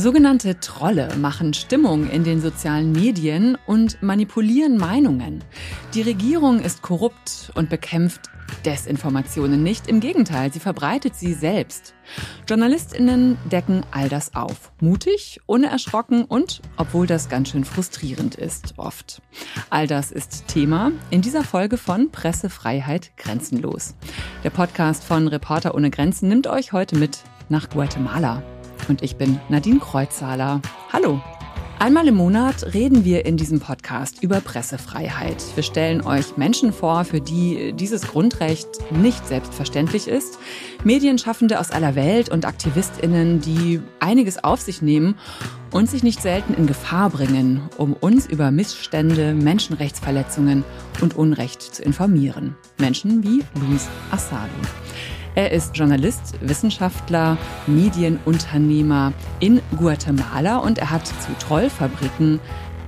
Sogenannte Trolle machen Stimmung in den sozialen Medien und manipulieren Meinungen. Die Regierung ist korrupt und bekämpft Desinformationen nicht. Im Gegenteil, sie verbreitet sie selbst. Journalistinnen decken all das auf. Mutig, unerschrocken und, obwohl das ganz schön frustrierend ist, oft. All das ist Thema in dieser Folge von Pressefreiheit grenzenlos. Der Podcast von Reporter ohne Grenzen nimmt euch heute mit nach Guatemala. Und ich bin Nadine Kreuzhaler. Hallo. Einmal im Monat reden wir in diesem Podcast über Pressefreiheit. Wir stellen euch Menschen vor, für die dieses Grundrecht nicht selbstverständlich ist. Medienschaffende aus aller Welt und Aktivistinnen, die einiges auf sich nehmen und sich nicht selten in Gefahr bringen, um uns über Missstände, Menschenrechtsverletzungen und Unrecht zu informieren. Menschen wie Luis Assado. Er ist Journalist, Wissenschaftler, Medienunternehmer in Guatemala und er hat zu Trollfabriken,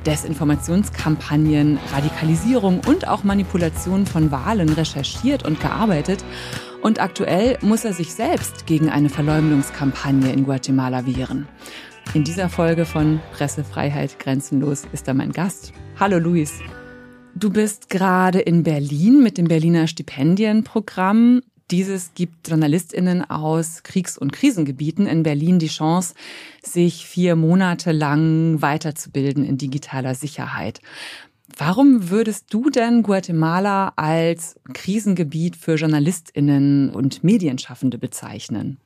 Desinformationskampagnen, Radikalisierung und auch Manipulation von Wahlen recherchiert und gearbeitet. Und aktuell muss er sich selbst gegen eine Verleumdungskampagne in Guatemala wehren. In dieser Folge von Pressefreiheit grenzenlos ist er mein Gast. Hallo Luis. Du bist gerade in Berlin mit dem Berliner Stipendienprogramm dieses gibt Journalistinnen aus Kriegs- und Krisengebieten in Berlin die Chance, sich vier Monate lang weiterzubilden in digitaler Sicherheit. Warum würdest du denn Guatemala als Krisengebiet für Journalistinnen und Medienschaffende bezeichnen?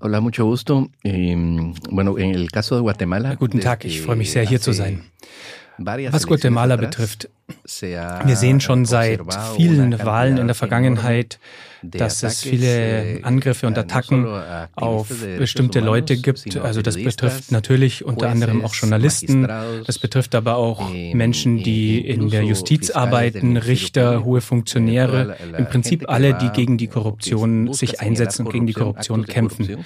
Hola, mucho gusto. Bueno, en el caso de Guatemala. Guten Tag, ich freue mich sehr, hier zu sein. Was Guatemala betrifft, wir sehen schon seit vielen Wahlen in der Vergangenheit, dass es viele Angriffe und Attacken auf bestimmte Leute gibt. Also das betrifft natürlich unter anderem auch Journalisten. Das betrifft aber auch Menschen, die in der Justiz arbeiten, Richter, hohe Funktionäre. Im Prinzip alle, die gegen die Korruption sich einsetzen und gegen die Korruption kämpfen.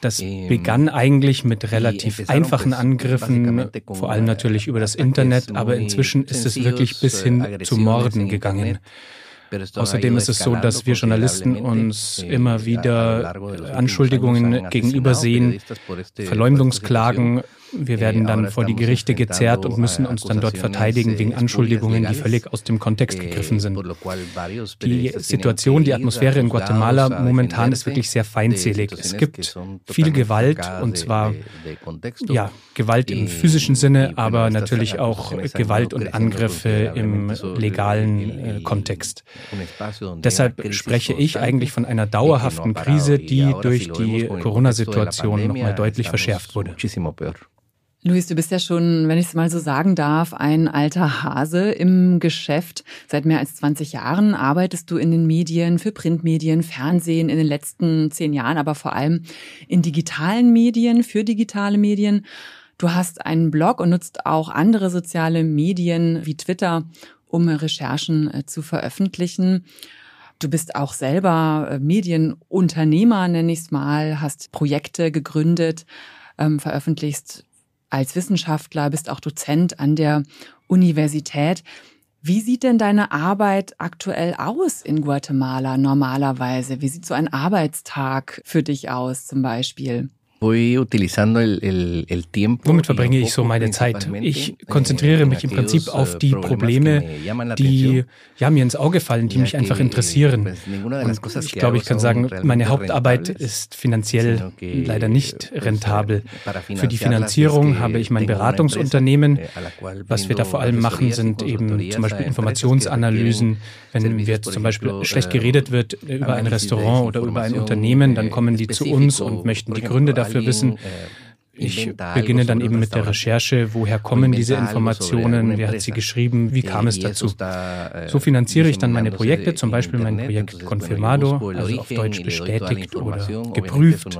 Das begann eigentlich mit relativ einfachen Angriffen, vor allem natürlich über das Internet, aber inzwischen ist es wirklich bis hin zu Morden gegangen. Außerdem ist es so, dass wir Journalisten uns immer wieder Anschuldigungen gegenübersehen, Verleumdungsklagen wir werden dann vor die Gerichte gezerrt und müssen uns dann dort verteidigen wegen Anschuldigungen, die völlig aus dem Kontext gegriffen sind. Die Situation, die Atmosphäre in Guatemala momentan ist wirklich sehr feindselig. Es gibt viel Gewalt und zwar ja, Gewalt im physischen Sinne, aber natürlich auch Gewalt und Angriffe im legalen äh, Kontext. Deshalb spreche ich eigentlich von einer dauerhaften Krise, die durch die Corona-Situation nochmal deutlich verschärft wurde. Luis, du bist ja schon, wenn ich es mal so sagen darf, ein alter Hase im Geschäft. Seit mehr als 20 Jahren arbeitest du in den Medien, für Printmedien, Fernsehen, in den letzten zehn Jahren, aber vor allem in digitalen Medien, für digitale Medien. Du hast einen Blog und nutzt auch andere soziale Medien wie Twitter, um Recherchen äh, zu veröffentlichen. Du bist auch selber äh, Medienunternehmer, nenne ich es mal, hast Projekte gegründet, ähm, veröffentlichst als Wissenschaftler, bist auch Dozent an der Universität. Wie sieht denn deine Arbeit aktuell aus in Guatemala normalerweise? Wie sieht so ein Arbeitstag für dich aus zum Beispiel? Womit verbringe ich so meine Zeit? Ich konzentriere mich im Prinzip auf die Probleme, die ja, mir ins Auge fallen, die mich einfach interessieren. Und ich glaube, ich kann sagen, meine Hauptarbeit ist finanziell leider nicht rentabel. Für die Finanzierung habe ich mein Beratungsunternehmen. Eh, Was wir da vor allem machen, sind eben zum Beispiel Informationsanalysen. Wenn jetzt zum Beispiel schlecht eh, geredet wird über ein Restaurant oder über ein Unternehmen, dann kommen die zu uns und möchten die Gründe dafür dafür wissen, ich beginne dann eben mit der Recherche, woher kommen diese Informationen, wer hat sie geschrieben, wie kam es dazu. Eh, so finanziere ich dann meine Projekte, zum Beispiel mein Projekt Confirmado, also auf Deutsch bestätigt oder geprüft,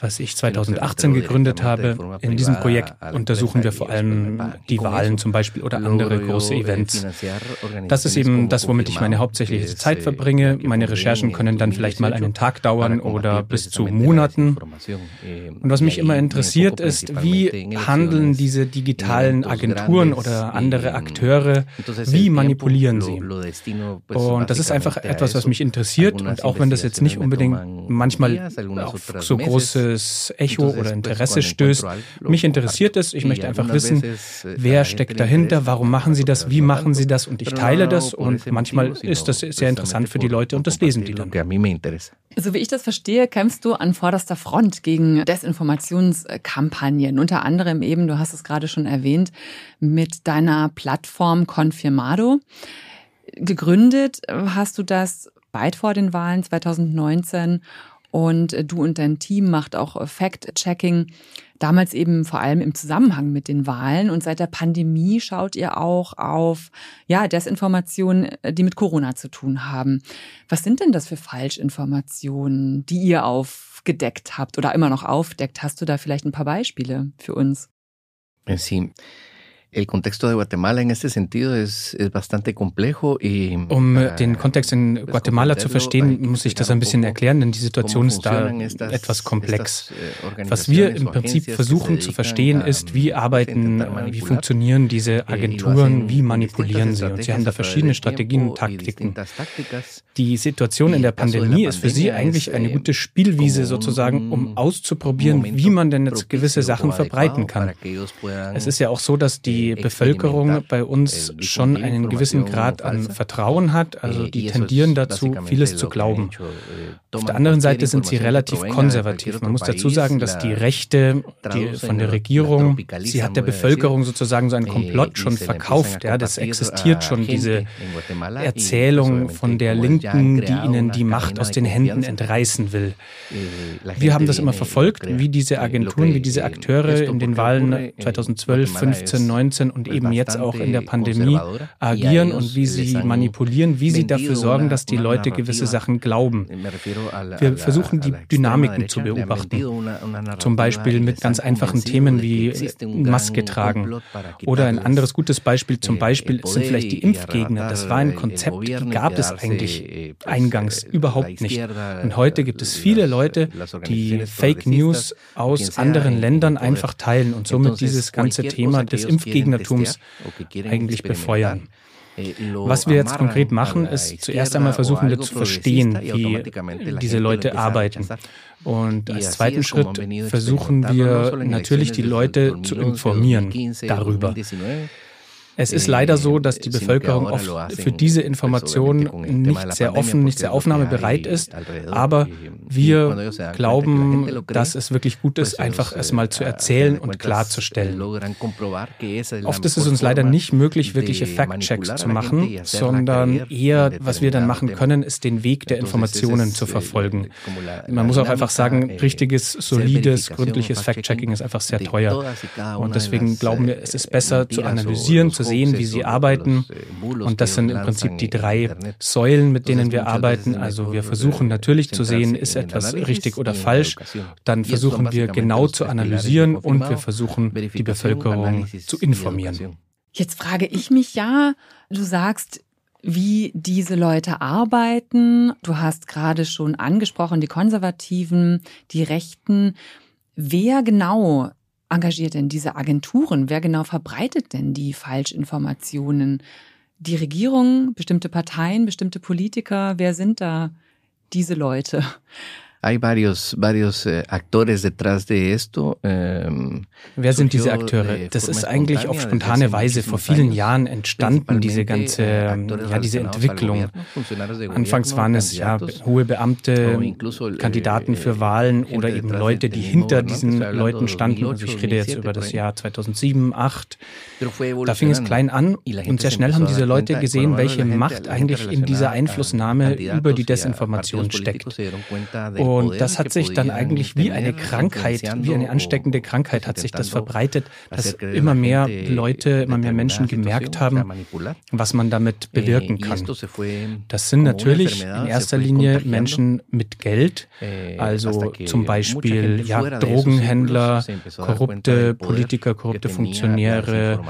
was ich 2018 gegründet habe. In diesem Projekt untersuchen wir vor allem die Wahlen zum Beispiel oder andere große Events. Das ist eben das, womit ich meine hauptsächliche Zeit eh, verbringe. Meine Recherchen können dann vielleicht mal einen Tag dauern oder bis zu Monaten. Und was mich immer interessiert, interessiert, ist, wie handeln diese digitalen Agenturen oder andere Akteure, wie manipulieren sie? Und das ist einfach etwas, was mich interessiert. Und auch wenn das jetzt nicht unbedingt manchmal auf so großes Echo oder Interesse stößt, mich interessiert es. Ich möchte einfach wissen, wer steckt dahinter, warum machen sie das, wie machen sie das? Und ich teile das. und manchmal ist das sehr interessant für die Leute und das lesen die dann. So wie ich das verstehe, kämpfst du an vorderster Front gegen Desinformationskampagnen. Unter anderem eben, du hast es gerade schon erwähnt, mit deiner Plattform Confirmado. Gegründet hast du das weit vor den Wahlen 2019 und du und dein Team macht auch Fact-Checking damals eben vor allem im Zusammenhang mit den Wahlen. Und seit der Pandemie schaut ihr auch auf ja, Desinformationen, die mit Corona zu tun haben. Was sind denn das für Falschinformationen, die ihr aufgedeckt habt oder immer noch aufdeckt? Hast du da vielleicht ein paar Beispiele für uns? Sí. El contexto de Guatemala en este sentido es, es bastante complejo y um den Kontext in Guatemala zu verstehen, muss ich das ein bisschen erklären, denn die Situation ist da etwas komplex. Eh, Was wir im Prinzip versuchen zu verstehen, ist, wie arbeiten, wie funktionieren diese Agenturen, wie manipulieren sie. Und sie haben da verschiedene Strategien und Taktiken. Die Situation in der Pandemie ist für sie eigentlich eine gute Spielwiese sozusagen, um auszuprobieren, wie man denn jetzt gewisse Sachen verbreiten kann. Es ist ja auch so, dass die die Bevölkerung bei uns schon einen gewissen Grad an Vertrauen hat. Also die tendieren dazu, vieles zu glauben. Auf der anderen Seite sind sie relativ konservativ. Man muss dazu sagen, dass die Rechte die von der Regierung, sie hat der Bevölkerung sozusagen so einen Komplott schon verkauft. Ja, das existiert schon, diese Erzählung von der Linken, die ihnen die Macht aus den Händen entreißen will. Wir haben das immer verfolgt, wie diese Agenturen, wie diese Akteure in den Wahlen 2012, 15, 19 19 und eben jetzt auch in der Pandemie agieren und wie sie manipulieren, wie sie dafür sorgen, dass die Leute gewisse Sachen glauben. Wir versuchen die Dynamiken zu beobachten. Zum Beispiel mit ganz einfachen Themen wie Maske tragen. Oder ein anderes gutes Beispiel zum Beispiel sind vielleicht die Impfgegner. Das war ein Konzept, die gab es eigentlich eingangs überhaupt nicht. Und heute gibt es viele Leute, die Fake News aus anderen Ländern einfach teilen und somit dieses ganze Thema des Impfgegners Gegnertums eigentlich befeuern. Eh, Was wir jetzt konkret machen, ist zuerst einmal versuchen wir zu verstehen, wie diese Leute arbeiten. Und als zweiten Schritt versuchen wir natürlich die Leute zu informieren darüber. Es ist leider so, dass die Bevölkerung oft für diese Informationen nicht sehr offen, nicht sehr aufnahmebereit ist. Aber wir glauben, dass es wirklich gut ist, einfach es mal zu erzählen und klarzustellen. Oft ist es uns leider nicht möglich, wirkliche Fact-Checks zu machen, sondern eher, was wir dann machen können, ist den Weg der Informationen zu verfolgen. Man muss auch einfach sagen, richtiges, solides, gründliches Fact-Checking ist einfach sehr teuer. Und deswegen glauben wir, es ist besser zu analysieren, zu sehen, wie sie arbeiten. Und das sind im Prinzip die drei Säulen, mit denen wir arbeiten. Also wir versuchen natürlich zu sehen, ist etwas richtig oder falsch. Dann versuchen wir genau zu analysieren und wir versuchen, die Bevölkerung zu informieren. Jetzt frage ich mich ja, du sagst, wie diese Leute arbeiten. Du hast gerade schon angesprochen, die Konservativen, die Rechten. Wer genau engagiert denn diese Agenturen? Wer genau verbreitet denn die Falschinformationen? Die Regierung, bestimmte Parteien, bestimmte Politiker? Wer sind da diese Leute? Hay varios, varios eh, actores detrás de esto. Wer sind diese Akteure? Das ist eigentlich auf spontane Weise vor vielen Jahren entstanden, diese ganze, ja, diese Entwicklung. Anfangs waren es ja hohe Beamte, Kandidaten für Wahlen oder eben Leute, die hinter diesen Leuten standen. Also ich rede jetzt über das Jahr 2007, 2008. Da fing es klein an und sehr schnell haben diese Leute gesehen, welche Macht eigentlich in dieser Einflussnahme über die Desinformation steckt. Und und das hat sich dann eigentlich wie eine Krankheit, wie eine ansteckende Krankheit hat sich das verbreitet, dass immer mehr Leute, immer mehr Menschen gemerkt haben, was man damit eh, bewirken kann. Das sind natürlich in erster Linie Menschen mit Geld, eh, also zum Beispiel ja, Drogenhändler, korrupte Politiker, korrupte Funktionäre,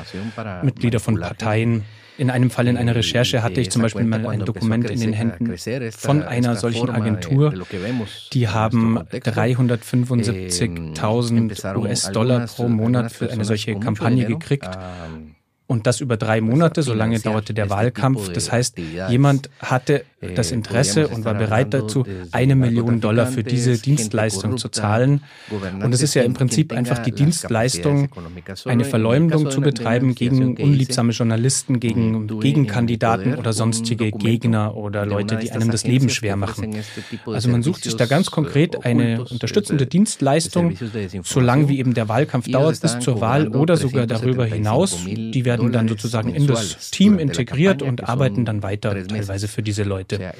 Mitglieder von Parteien. In einem Fall in einer Recherche hatte ich zum Beispiel mal ein Dokument in den Händen von einer solchen Agentur. Die haben 375.000 US-Dollar pro Monat für eine solche Kampagne gekriegt. Und das über drei Monate, so lange dauerte der Wahlkampf. Das heißt, jemand hatte das Interesse und war bereit dazu, eine Million Dollar für diese Dienstleistung zu zahlen. Und es ist ja im Prinzip einfach die Dienstleistung, eine Verleumdung zu betreiben gegen unliebsame Journalisten, gegen Gegenkandidaten oder sonstige Gegner oder Leute, die einem das Leben schwer machen. Also man sucht sich da ganz konkret eine unterstützende Dienstleistung, solange wie eben der Wahlkampf dauert bis zur Wahl oder sogar darüber hinaus. Die werden dann sozusagen in das Team integriert und arbeiten dann weiter teilweise für diese Leute.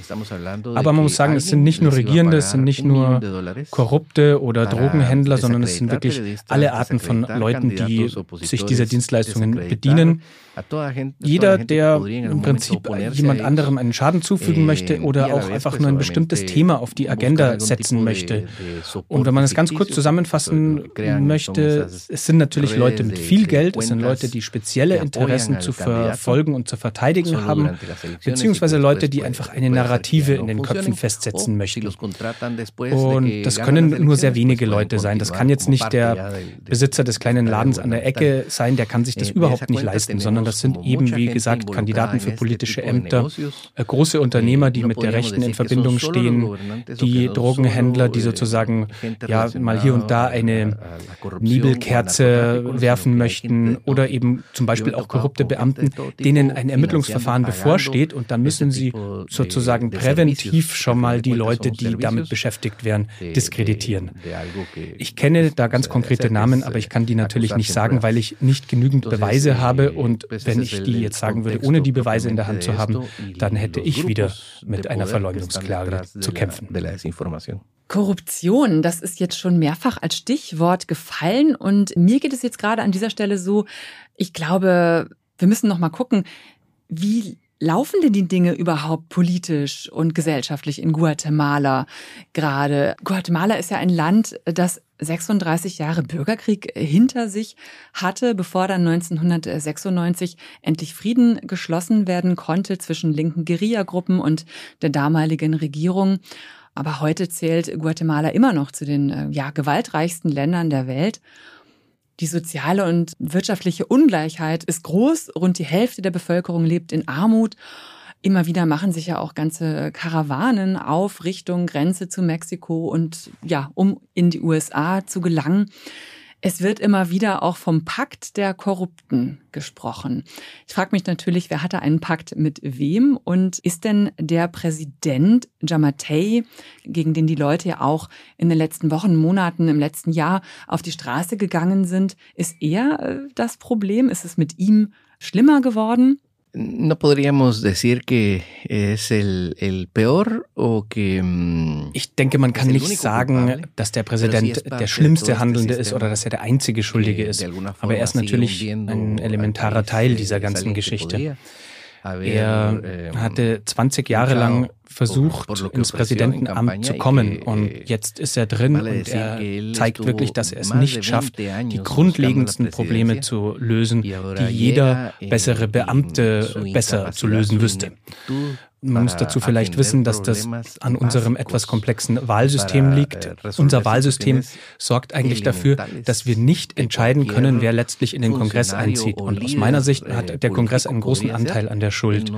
Aber man muss sagen, es sind nicht nur Regierende, es sind nicht nur Korrupte oder Drogenhändler, sondern es sind wirklich alle Arten von Leuten, die sich dieser Dienstleistungen bedienen. Jeder, der im Prinzip jemand anderem einen Schaden zufügen möchte oder auch einfach nur ein bestimmtes Thema auf die Agenda setzen möchte. Und wenn man es ganz kurz zusammenfassen möchte, es sind natürlich Leute mit viel Geld, es sind Leute, die spezielle Interessen zu verfolgen und zu verteidigen haben, beziehungsweise Leute, die einfach eine Narrative in den Köpfen festsetzen möchten. Und das können nur sehr wenige Leute sein. Das kann jetzt nicht der Besitzer des kleinen Ladens an der Ecke sein, der kann sich das überhaupt nicht leisten, sondern das sind eben, wie gesagt, Kandidaten für politische Ämter, äh, große Unternehmer, die mit der Rechten in Verbindung stehen, die Drogenhändler, die sozusagen ja mal hier und da eine Nebelkerze werfen möchten oder eben zum Beispiel auch korrupte Beamten, denen ein Ermittlungsverfahren bevorsteht und dann müssen sie sozusagen präventiv schon mal die Leute, die damit beschäftigt werden, diskreditieren. Ich kenne da ganz konkrete Namen, aber ich kann die natürlich nicht sagen, weil ich nicht genügend Beweise habe und wenn ich die jetzt sagen würde, ohne die Beweise in der Hand zu haben, dann hätte ich wieder mit einer Verleumdungsklage zu kämpfen. Korruption, das ist jetzt schon mehrfach als Stichwort gefallen und mir geht es jetzt gerade an dieser Stelle so, ich glaube, wir müssen noch mal gucken, wie laufen denn die Dinge überhaupt politisch und gesellschaftlich in Guatemala gerade? Guatemala ist ja ein Land, das 36 Jahre Bürgerkrieg hinter sich hatte, bevor dann 1996 endlich Frieden geschlossen werden konnte zwischen linken Guerillagruppen und der damaligen Regierung. Aber heute zählt Guatemala immer noch zu den äh, ja, gewaltreichsten Ländern der Welt. Die soziale und wirtschaftliche Ungleichheit ist groß. Rund die Hälfte der Bevölkerung lebt in Armut. Immer wieder machen sich ja auch ganze Karawanen auf Richtung Grenze zu Mexiko und ja, um in die USA zu gelangen. Es wird immer wieder auch vom Pakt der Korrupten gesprochen. Ich frage mich natürlich, wer hatte einen Pakt mit wem und ist denn der Präsident Jamatei, gegen den die Leute ja auch in den letzten Wochen, Monaten, im letzten Jahr auf die Straße gegangen sind, ist er äh, das Problem? Ist es mit ihm schlimmer geworden? No podríamos decir que es el, el peor o que mm, Ich denke, man kann nicht sagen, dass der Präsident der schlimmste Handelnde ist oder dass er der einzige Schuldige ist. Aber er ist natürlich ein elementarer Teil dieser ganzen Geschichte. Er eh, hatte 20 Jahre lang versucht, ins Präsidentenamt zu kommen. und jetzt ist er drin und er zeigt wirklich, dass er es nicht schafft, die grundlegendsten Probleme zu lösen, die jeder bessere Beamte besser zu lösen wüsste. Man muss dazu vielleicht wissen, dass das an unserem etwas komplexen Wahlsystem liegt. Unser Wahlsystem sorgt eigentlich dafür, dass wir nicht entscheiden können, wer letztlich in den Kongress einzieht. Und aus meiner Sicht hat der Kongress einen großen Anteil an der Schuld.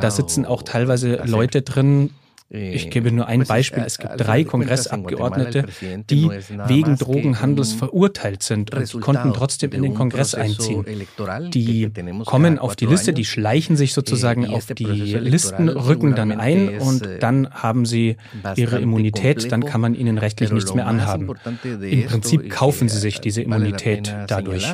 Da sitzen auch teilweise Leute drin, ich gebe nur ein Beispiel. Es gibt drei Kongressabgeordnete, die wegen Drogenhandels verurteilt sind und konnten trotzdem in den Kongress einziehen. Die kommen auf die Liste, die schleichen sich sozusagen auf die Listen, rücken dann ein und dann haben sie ihre Immunität, dann kann man ihnen rechtlich nichts mehr anhaben. Im Prinzip kaufen sie sich diese Immunität dadurch.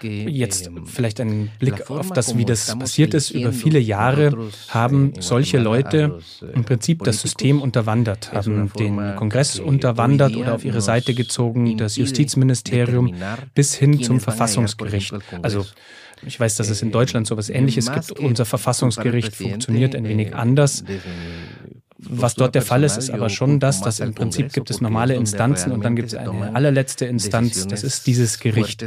Jetzt vielleicht ein Blick auf das, wie das passiert ist. Über viele Jahre haben solche Leute im Prinzip das System unterwandert, haben den Kongress unterwandert oder auf ihre Seite gezogen, das Justizministerium bis hin zum Verfassungsgericht. Also ich weiß, dass es in Deutschland so etwas Ähnliches gibt. Unser Verfassungsgericht funktioniert ein wenig anders was dort der Fall ist, ist aber schon das, dass im Prinzip gibt es normale Instanzen und dann gibt es eine allerletzte Instanz, das ist dieses Gericht.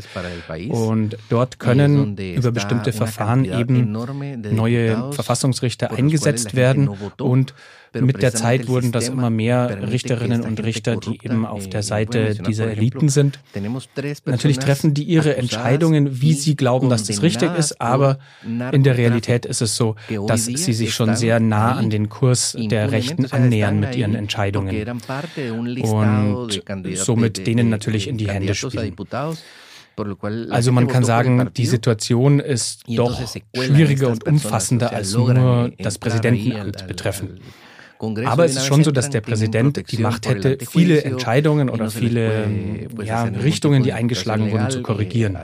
Und dort können über bestimmte Verfahren eben neue Verfassungsrichter eingesetzt werden und mit der Zeit wurden das immer mehr Richterinnen und Richter, die eben auf der Seite dieser Eliten sind. Natürlich treffen die ihre Entscheidungen, wie sie glauben, dass das richtig ist, aber in der Realität ist es so, dass sie sich schon sehr nah an den Kurs der Rechten annähern mit ihren Entscheidungen und somit denen natürlich in die Hände spielen. Also man kann sagen, die Situation ist doch schwieriger und umfassender als nur das Präsidentenamt betreffen. Aber es ist schon so, dass der Präsident die Macht hätte, viele Entscheidungen oder viele ja, Richtungen, die eingeschlagen wurden, zu korrigieren.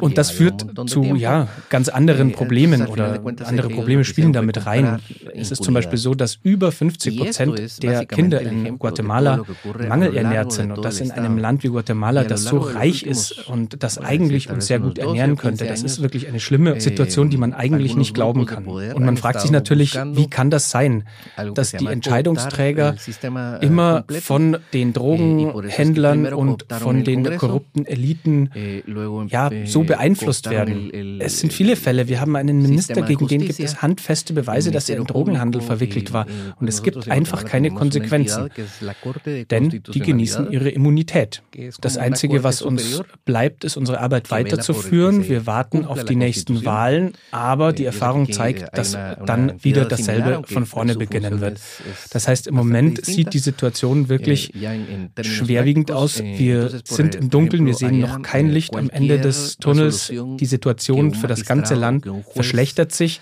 Und das führt zu ja, ganz anderen Problemen oder andere Probleme spielen damit rein. Es ist zum Beispiel so, dass über 50 Prozent der Kinder in Guatemala mangelernährt sind und das in einem Land wie Guatemala, das so reich ist und das eigentlich uns sehr gut ernähren könnte. Das ist wirklich eine schlimme Situation, die man eigentlich nicht glauben kann. Und man fragt sich natürlich, wie kann das sein? Dass die Entscheidungsträger eh, immer von den Drogenhändlern und von den korrupten Eliten eh, ja, so beeinflusst werden. Es sind viele Fälle. Wir haben einen Minister, gegen den gibt es handfeste Beweise, dass er im Drogenhandel verwickelt war. Und es gibt einfach keine Konsequenzen. Denn die genießen ihre Immunität. Das Einzige, was uns bleibt, ist unsere Arbeit weiterzuführen. Wir warten auf die nächsten Wahlen, aber die Erfahrung zeigt, dass dann wieder dasselbe von vorne beginnt beginnen wird. Das heißt, im Moment sieht die Situation wirklich schwerwiegend aus. Wir sind im Dunkeln, wir sehen noch kein Licht am Ende des Tunnels. Die Situation für das ganze Land verschlechtert sich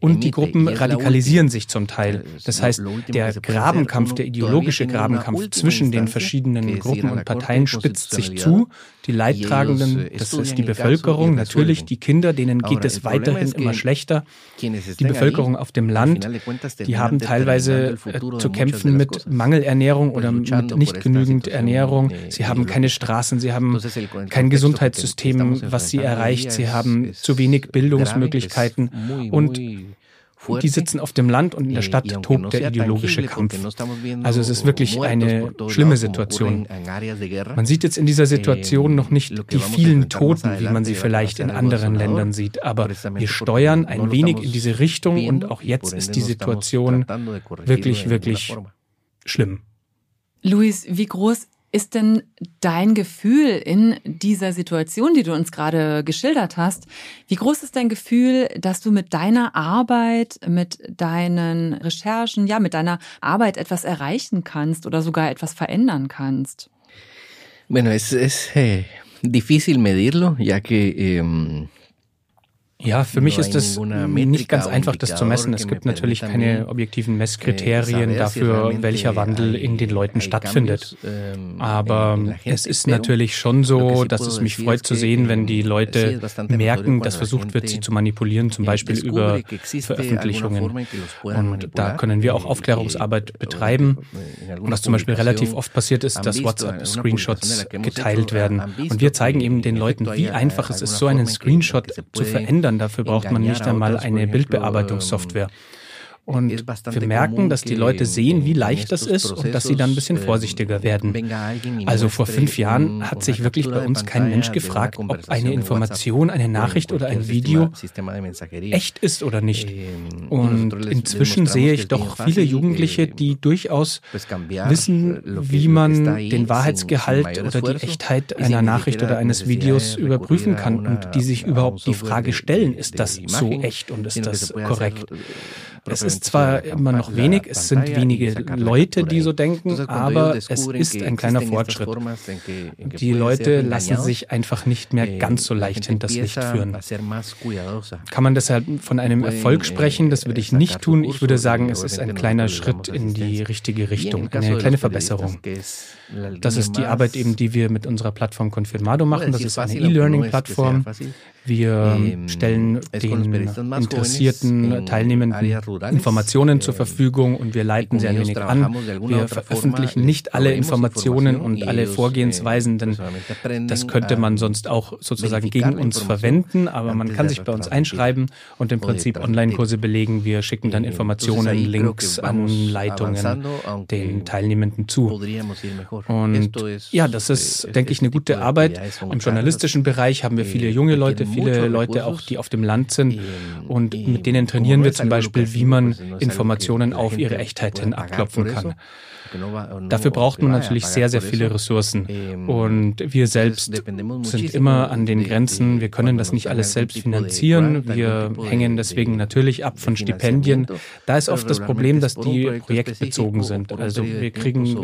und die Gruppen radikalisieren sich zum Teil. Das heißt, der Grabenkampf, der ideologische Grabenkampf zwischen den verschiedenen Gruppen und Parteien spitzt sich zu. Die Leidtragenden, das ist die Bevölkerung, natürlich die Kinder, denen geht es weiterhin immer schlechter. Die Bevölkerung auf dem Land, die haben teilweise äh, zu kämpfen mit Mangelernährung oder mit nicht genügend Ernährung. Sie haben keine Straßen, sie haben kein Gesundheitssystem, was sie erreicht, sie haben zu wenig Bildungsmöglichkeiten und die sitzen auf dem Land und in der Stadt tobt der ideologische Kampf. Also es ist wirklich eine schlimme Situation. Man sieht jetzt in dieser Situation noch nicht die vielen Toten, wie man sie vielleicht in anderen Ländern sieht, aber wir steuern ein wenig in diese Richtung und auch jetzt ist die Situation wirklich, wirklich schlimm. Luis, wie groß ist denn dein Gefühl in dieser Situation, die du uns gerade geschildert hast? Wie groß ist dein Gefühl, dass du mit deiner Arbeit, mit deinen Recherchen, ja, mit deiner Arbeit etwas erreichen kannst oder sogar etwas verändern kannst? Bueno, es, es eh, difícil medirlo, ya que eh, ja, für mich ist es nicht ganz einfach, das zu messen. Es gibt natürlich keine objektiven Messkriterien dafür, welcher Wandel in den Leuten stattfindet. Aber es ist natürlich schon so, dass es mich freut zu sehen, wenn die Leute merken, dass versucht wird, sie zu manipulieren, zum Beispiel über Veröffentlichungen. Und da können wir auch Aufklärungsarbeit betreiben. Und was zum Beispiel relativ oft passiert ist, dass WhatsApp-Screenshots geteilt werden. Und wir zeigen eben den Leuten, wie einfach es ist, so einen Screenshot zu verändern verändern. Dafür braucht man nicht einmal eine Bildbearbeitungssoftware. Und wir merken, dass die Leute sehen, wie leicht das ist und dass sie dann ein bisschen vorsichtiger werden. Also vor fünf Jahren hat sich wirklich bei uns kein Mensch gefragt, ob eine Information, eine Nachricht oder ein Video echt ist oder nicht. Und inzwischen sehe ich doch viele Jugendliche, die durchaus wissen, wie man den Wahrheitsgehalt oder die Echtheit einer Nachricht oder eines Videos überprüfen kann und die sich überhaupt die Frage stellen, ist das so echt und ist das korrekt? Es ist zwar immer noch wenig, es sind wenige Leute, die so denken, aber es ist ein kleiner Fortschritt. Die Leute lassen sich einfach nicht mehr ganz so leicht hinters Licht führen. Kann man deshalb von einem Erfolg sprechen? Das würde ich nicht tun. Ich würde sagen, es ist ein kleiner Schritt in die richtige Richtung, eine kleine Verbesserung. Das ist die Arbeit eben, die wir mit unserer Plattform Confirmado machen. Das ist eine E-Learning-Plattform. Wir stellen den interessierten Teilnehmenden Informationen zur Verfügung und wir leiten sie ein wenig an. Wir veröffentlichen nicht alle Informationen und alle Vorgehensweisen, denn das könnte man sonst auch sozusagen gegen uns verwenden, aber man kann sich bei uns einschreiben und im Prinzip Online-Kurse belegen. Wir schicken dann Informationen, Links, Anleitungen den Teilnehmenden zu. Und ja, das ist, denke ich, eine gute Arbeit. Im journalistischen Bereich haben wir viele junge Leute, viele Leute auch, die auf dem Land sind. Und mit denen trainieren wir zum Beispiel, wie man Informationen auf ihre Echtheit hin abklopfen kann. Dafür braucht man natürlich sehr, sehr viele Ressourcen. Und wir selbst sind immer an den Grenzen. Wir können das nicht alles selbst finanzieren. Wir hängen deswegen natürlich ab von Stipendien. Da ist oft das Problem, dass die projektbezogen sind. Also wir kriegen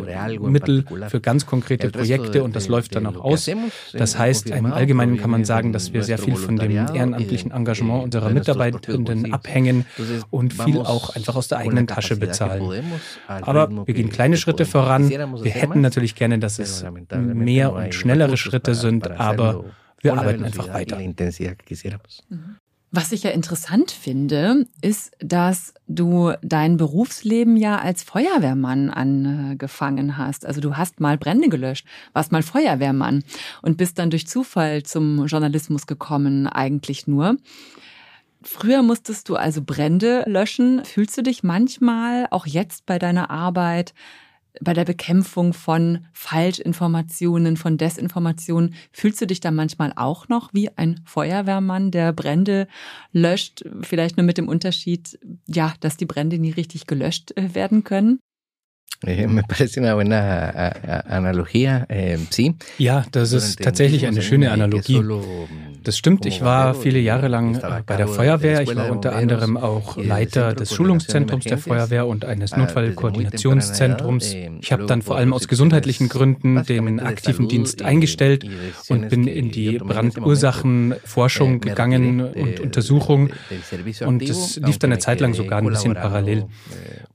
Mittel für ganz konkrete Projekte und das läuft dann auch aus. Das heißt, im Allgemeinen kann man sagen, dass wir sehr viel von dem ehrenamtlichen Engagement unserer Mitarbeitenden abhängen und viel auch einfach aus der eigenen Tasche bezahlen. Aber wir gehen kleine Schritte voran. Wir hätten natürlich gerne, dass es mehr und schnellere Schritte sind, aber wir arbeiten einfach weiter. Mhm. Was ich ja interessant finde, ist, dass du dein Berufsleben ja als Feuerwehrmann angefangen hast. Also du hast mal Brände gelöscht, warst mal Feuerwehrmann und bist dann durch Zufall zum Journalismus gekommen, eigentlich nur. Früher musstest du also Brände löschen. Fühlst du dich manchmal, auch jetzt bei deiner Arbeit, bei der Bekämpfung von Falschinformationen, von Desinformationen, fühlst du dich da manchmal auch noch wie ein Feuerwehrmann, der Brände löscht, vielleicht nur mit dem Unterschied, ja, dass die Brände nie richtig gelöscht äh, werden können? Eh, me parece una buena analogía, eh, sí. Ja, das ist tatsächlich eine schöne Analogie. Das stimmt, ich war viele Jahre lang bei der Feuerwehr. Ich war unter anderem auch Leiter des Schulungszentrums der Feuerwehr und eines ah, Notfallkoordinationszentrums. Ich habe dann vor allem aus gesundheitlichen Gründen den aktiven Dienst eingestellt und bin in die Brandursachenforschung eh, gegangen und Untersuchung. Und es lief dann eine Zeit lang sogar ein bisschen parallel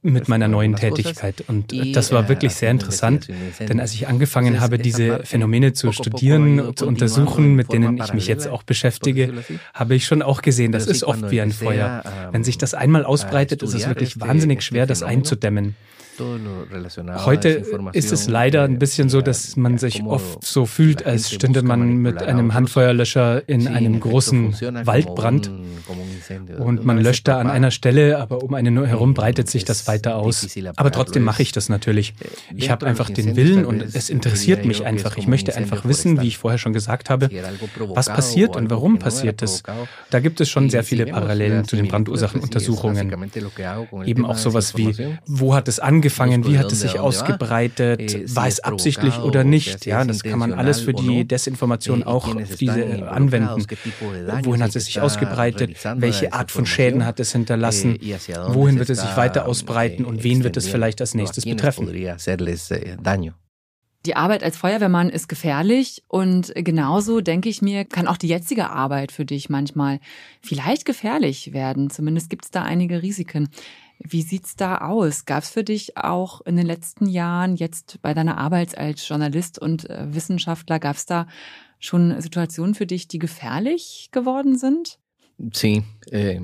mit meiner neuen Tätigkeit. Und das war wirklich sehr interessant, denn als ich angefangen habe, diese Phänomene zu studieren, zu untersuchen, mit denen ich mich jetzt auch auch beschäftige, habe ich schon auch gesehen, das ist oft wie ein Feuer. Wenn sich das einmal ausbreitet, ist es wirklich wahnsinnig schwer, das einzudämmen. Heute ist es leider ein bisschen so, dass man sich oft so fühlt, als stünde man mit einem Handfeuerlöscher in einem großen Waldbrand und man löscht da an einer Stelle, aber um einen herum breitet sich das weiter aus. Aber trotzdem mache ich das natürlich. Ich habe einfach den Willen und es interessiert mich einfach. Ich möchte einfach wissen, wie ich vorher schon gesagt habe, was passiert und warum passiert es. Da gibt es schon sehr viele Parallelen zu den Brandursachenuntersuchungen. Eben auch sowas wie, wo hat es angefangen, wie hat es sich ausgebreitet, war es absichtlich oder nicht. Ja, das kann man alles für die Desinformation auch auf diese anwenden. Wohin hat es sich ausgebreitet? Welche Art von Schäden hat es hinterlassen? Wohin wird es sich weiter ausbreiten und wen wird es vielleicht als nächstes betreffen? Eh, die Arbeit als Feuerwehrmann ist gefährlich und genauso, denke ich mir, kann auch die jetzige Arbeit für dich manchmal vielleicht gefährlich werden. Zumindest gibt es da einige Risiken. Wie sieht's da aus? Gab es für dich auch in den letzten Jahren, jetzt bei deiner Arbeit als Journalist und äh, Wissenschaftler, gab es da schon Situationen für dich, die gefährlich geworden sind? Sí, eh,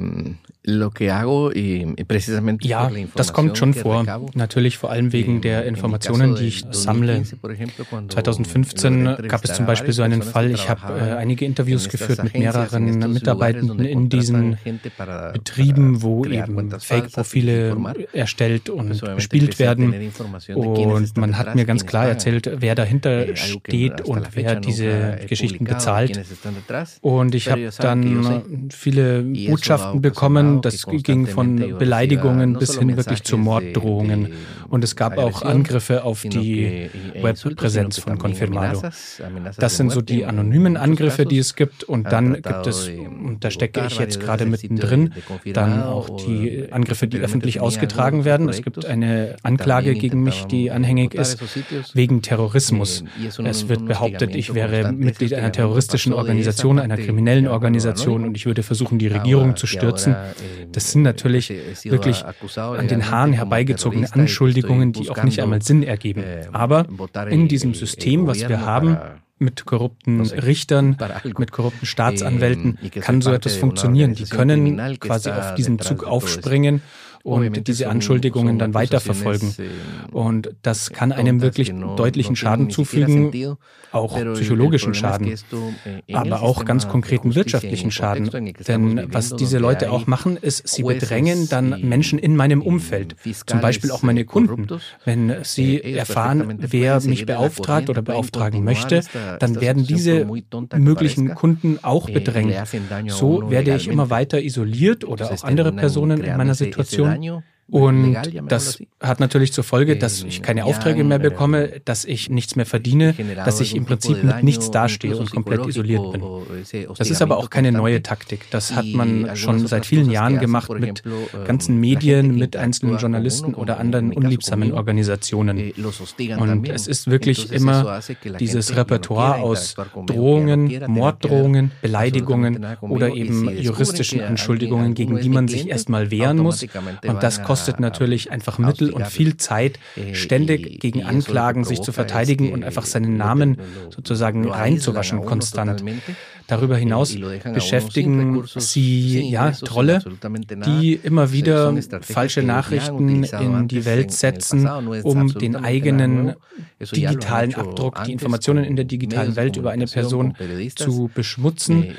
lo que hago y precisamente ja, das kommt schon vor. Natürlich vor allem wegen der Informationen, die ich sammle. 2015 gab es zum Beispiel so einen Fall. Ich habe äh, einige Interviews geführt mit mehreren Mitarbeitenden in diesen Betrieben, wo eben Fake-Profile erstellt und bespielt werden. Und man hat mir ganz klar erzählt, wer dahinter steht und wer diese Geschichten bezahlt. Und ich habe dann viele Botschaften bekommen. Das ging von Beleidigungen bis hin wirklich zu Morddrohungen. Und es gab auch Angriffe auf die Webpräsenz von Confirmado. Das sind so die anonymen Angriffe, die es gibt. Und dann gibt es, und da stecke ich jetzt gerade mittendrin, dann auch die Angriffe, die öffentlich ausgetragen werden. Es gibt eine Anklage gegen mich, die anhängig ist, wegen Terrorismus. Es wird behauptet, ich wäre Mitglied einer terroristischen Organisation, einer kriminellen Organisation und ich würde versuchen, versuchen, die Regierung zu stürzen. Das sind natürlich wirklich an den Haaren herbeigezogene Anschuldigungen, die auch nicht einmal Sinn ergeben. Aber in diesem System, was wir haben, mit korrupten Richtern, mit korrupten Staatsanwälten kann so etwas funktionieren. Die können quasi auf diesen Zug aufspringen und diese Anschuldigungen dann weiterverfolgen. Und das kann einem wirklich deutlichen Schaden zufügen, auch psychologischen Schaden, aber auch ganz konkreten wirtschaftlichen Schaden. Denn was diese Leute auch machen, ist, sie bedrängen dann Menschen in meinem Umfeld, zum Beispiel auch meine Kunden. Wenn sie erfahren, wer mich beauftragt oder beauftragen möchte, dann werden diese möglichen Kunden auch bedrängt. So werde ich immer weiter isoliert oder auch andere Personen in meiner Situation año Und das hat natürlich zur Folge, dass ich keine Aufträge mehr bekomme, dass ich nichts mehr verdiene, dass ich im Prinzip mit nichts dastehe und komplett isoliert bin. Das ist aber auch keine neue Taktik. Das hat man schon seit vielen Jahren gemacht mit ganzen Medien, mit einzelnen Journalisten oder anderen unliebsamen Organisationen. Und es ist wirklich immer dieses Repertoire aus Drohungen, Morddrohungen, Beleidigungen oder eben juristischen Anschuldigungen, gegen die man sich erstmal wehren muss. Und das kostet kostet natürlich einfach Mittel und viel Zeit, ständig gegen Anklagen sich zu verteidigen und einfach seinen Namen sozusagen reinzuwaschen konstant. Darüber hinaus beschäftigen sie ja Trolle, die immer wieder falsche Nachrichten in die Welt setzen, um den eigenen digitalen Abdruck, die Informationen in der digitalen Welt über eine Person zu beschmutzen.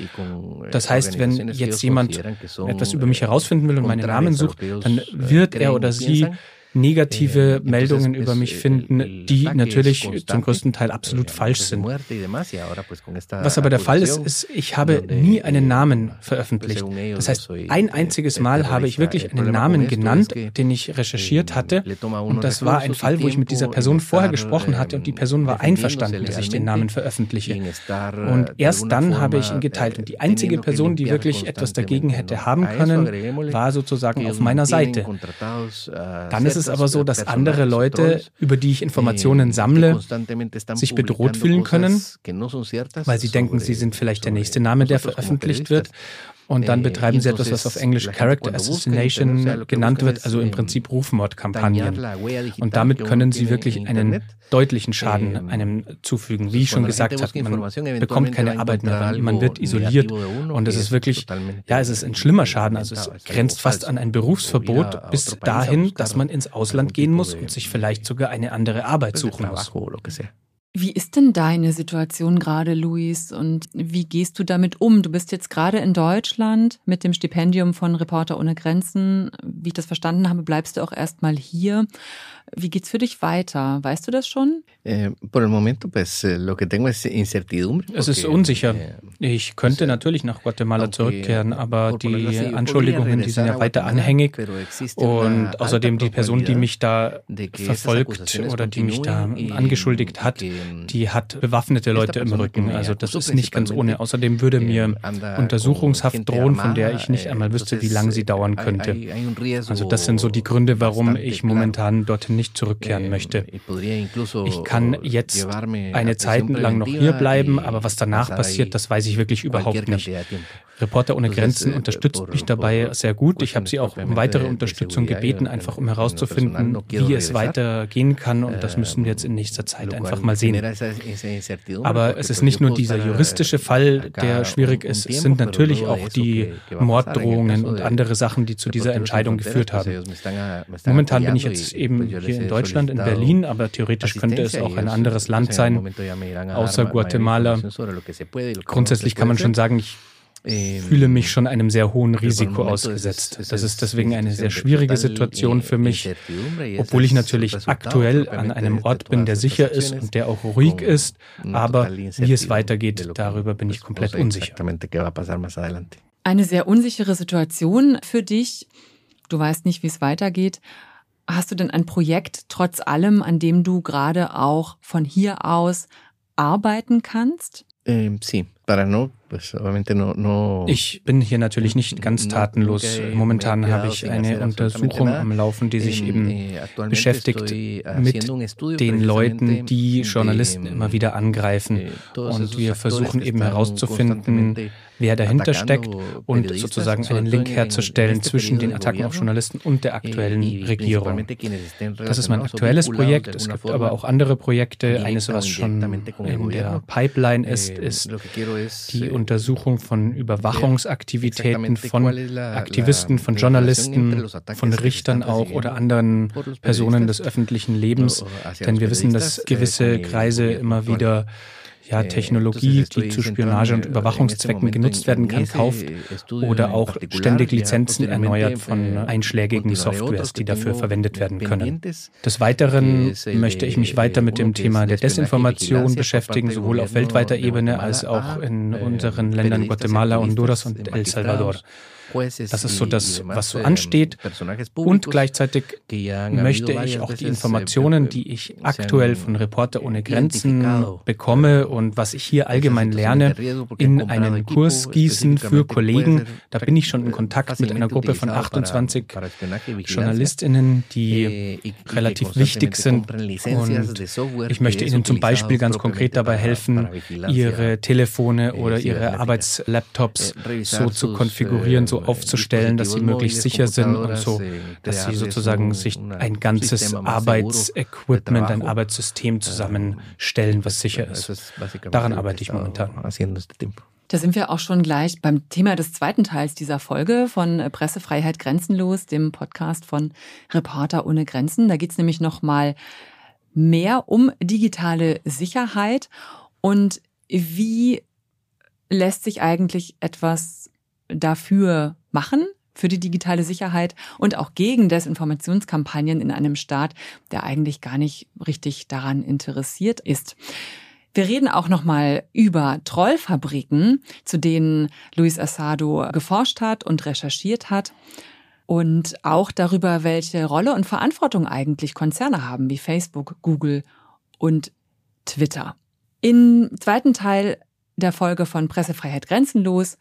Das heißt, wenn jetzt jemand etwas über mich herausfinden will und meinen Namen sucht, dann wird wird er oder sie negative eh, Meldungen über mich finden, die natürlich zum größten Teil absolut falsch sind. Was aber der Fall ist, ist, ich habe nie einen Namen veröffentlicht. Das heißt, ein einziges Mal habe ich wirklich einen Namen genannt, den ich recherchiert hatte. Und das war ein Fall, wo ich mit dieser Person vorher gesprochen hatte und die Person war einverstanden, dass ich den Namen veröffentliche. Und erst dann habe ich ihn geteilt. Und die einzige Person, die wirklich etwas dagegen hätte haben können, war sozusagen auf meiner Seite. Dann ist es aber so, dass andere Leute, über die ich Informationen sammle, sich bedroht fühlen können, weil sie denken, sie sind vielleicht der nächste Name, der veröffentlicht wird. Und dann betreiben sie etwas, was auf Englisch Character Assassination genannt wird, also im Prinzip Rufmordkampagnen. Und damit können sie wirklich einen deutlichen Schaden einem zufügen. Wie ich schon gesagt habe, man bekommt keine Arbeit mehr, man wird isoliert. Und es ist wirklich, ja, es ist ein schlimmer Schaden. Also es grenzt fast an ein Berufsverbot bis dahin, dass man ins Ausland gehen muss und sich vielleicht sogar eine andere Arbeit suchen muss. Wie ist denn deine Situation gerade, Luis? Und wie gehst du damit um? Du bist jetzt gerade in Deutschland mit dem Stipendium von Reporter ohne Grenzen. Wie ich das verstanden habe, bleibst du auch erstmal hier. Wie geht's für dich weiter? Weißt du das schon? Eh, por el momento, pues, eh, lo que tengo es incertidumbre. Es ist unsicher. Eh, ich könnte natürlich nach Guatemala zurückkehren, aber die Anschuldigungen, die sind ja weiter anhängig. Und außerdem die Person, die mich da verfolgt oder die mich da angeschuldigt hat, die hat bewaffnete Leute im Rücken. Also das ist nicht ganz ohne. Außerdem würde mir Untersuchungshaft drohen, von der ich nicht einmal wüsste, wie lange sie dauern könnte. Also das sind so die Gründe, warum ich momentan dorthin nicht zurückkehren eh, möchte. Ich kann jetzt eine Zeit lang noch hier bleiben, aber was danach passiert, das weiß ich wirklich überhaupt nicht. Reporter ohne Grenzen eh, unterstützt mich dabei sehr gut. Ich habe sie auch um weitere Unterstützung gebeten, einfach um herauszufinden, wie es weitergehen kann. Und das müssen wir jetzt in nächster Zeit einfach mal sehen. Aber es ist nicht nur dieser juristische Fall, der schwierig ist. Es sind natürlich auch die Morddrohungen und andere Sachen, die zu dieser Entscheidung geführt haben. Momentan bin ich jetzt eben hier in Deutschland, in Berlin, aber theoretisch könnte es auch ein anderes Land sein, außer Guatemala. Grundsätzlich kann man schon sagen, ich fühle mich schon einem sehr hohen Risiko ausgesetzt. Das ist deswegen eine sehr schwierige Situation für mich, obwohl ich natürlich aktuell an einem Ort bin, der sicher ist und der auch ruhig ist, aber wie es weitergeht, darüber bin ich komplett unsicher. Eine sehr unsichere Situation für dich. Du weißt nicht, wie es weitergeht. Hast du denn ein Projekt trotz allem, an dem du gerade auch von hier aus arbeiten kannst? Eh, sí, Ich bin hier natürlich nicht ganz tatenlos. Momentan habe ich eine Untersuchung am Laufen, die sich eben eh, beschäftigt mit den Leuten, die Journalisten immer wieder angreifen. Eh, und wir versuchen eben herauszufinden, wer dahinter steckt und sozusagen einen Link herzustellen zwischen den Attacken auf Journalisten und der aktuellen Regierung. Das ist mein aktuelles Projekt. Es gibt aber auch andere Projekte. Eines, was schon in der Pipeline ist, eh, ist die Untersuchung von Überwachungsaktivitäten von Aktivisten, von Journalisten, von Richtern auch oder anderen Personen des öffentlichen Lebens. Denn wir wissen, dass gewisse Kreise immer wieder ja, Technologie, die zu Spionage- und Überwachungszwecken genutzt werden kann, kauft oder auch ständig Lizenzen erneuert von einschlägigen Softwares, die dafür verwendet werden können. Des Weiteren möchte ich mich weiter mit dem Thema der Desinformation beschäftigen, sowohl auf weltweiter Ebene als auch in unseren Ländern Guatemala, Honduras und El Salvador. Das ist so das, was so ansteht. Und gleichzeitig möchte ich auch die Informationen, die ich aktuell von Reporter ohne Grenzen bekomme und was ich hier allgemein lerne, in einen Kurs gießen für Kollegen. Da bin ich schon in Kontakt mit einer Gruppe von 28 Journalistinnen, die eh, relativ wichtig sind. Und ich möchte ihnen zum Beispiel ganz konkret dabei helfen, ihre Telefone oder eh, ihre Arbeitslaptops eh, so zu konfigurieren, so aufzustellen, dass sie möglichst sicher sind und so, dass sie sozusagen sich ein ganzes Arbeitsequipment, ein Arbeitssystem zusammenstellen, was sicher ist. Daran arbeite ich momentan. Da sind wir auch schon gleich beim Thema des zweiten Teils dieser Folge von Pressefreiheit grenzenlos, dem Podcast von Reporter ohne Grenzen. Da geht es nämlich noch mal mehr um digitale Sicherheit und wie lässt sich eigentlich etwas dafür machen für die digitale Sicherheit und auch gegen Desinformationskampagnen in einem Staat, der eigentlich gar nicht richtig daran interessiert ist. Wir reden auch nochmal über Trollfabriken, zu denen Luis Asado geforscht hat und recherchiert hat. Und auch darüber, welche Rolle und Verantwortung eigentlich Konzerne haben, wie Facebook, Google und Twitter. Im zweiten Teil der Folge von Pressefreiheit grenzenlos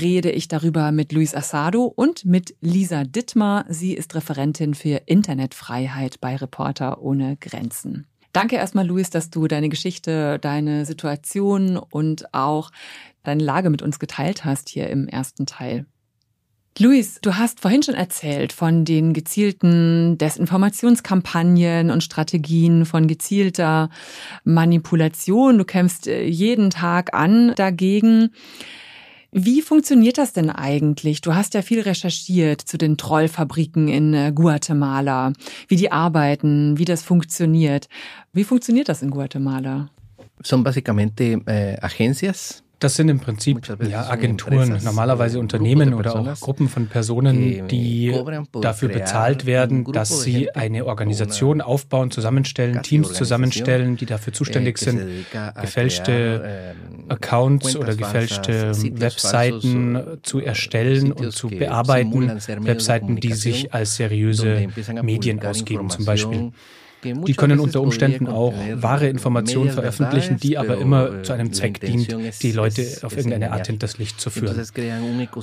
rede ich darüber mit Luis Asado und mit Lisa Dittmar. Sie ist Referentin für Internetfreiheit bei Reporter ohne Grenzen. Danke erstmal, Luis, dass du deine Geschichte, deine Situation und auch deine Lage mit uns geteilt hast hier im ersten Teil. Luis, du hast vorhin schon erzählt von den gezielten Desinformationskampagnen und Strategien, von gezielter Manipulation. Du kämpfst äh, jeden Tag an dagegen. Wie funktioniert das denn eigentlich? Du hast ja viel recherchiert zu den Trollfabriken in äh, Guatemala, wie die arbeiten, wie das funktioniert. Wie funktioniert das in Guatemala? Son básicamente eh, agencias das sind im Prinzip ja, Agenturen, normalerweise Unternehmen oder auch Gruppen von Personen, die dafür bezahlt werden, dass sie eine Organisation aufbauen, zusammenstellen, Teams zusammenstellen, die dafür eh, zuständig sind, gefälschte Accounts oder gefälschte Webseiten zu erstellen und zu bearbeiten, Webseiten, die sich als seriöse Medien ausgeben zum Beispiel. Die können unter Umständen auch wahre Informationen veröffentlichen, die aber immer zu einem Zweck dient, die Leute auf irgendeine Art hinters Licht zu führen.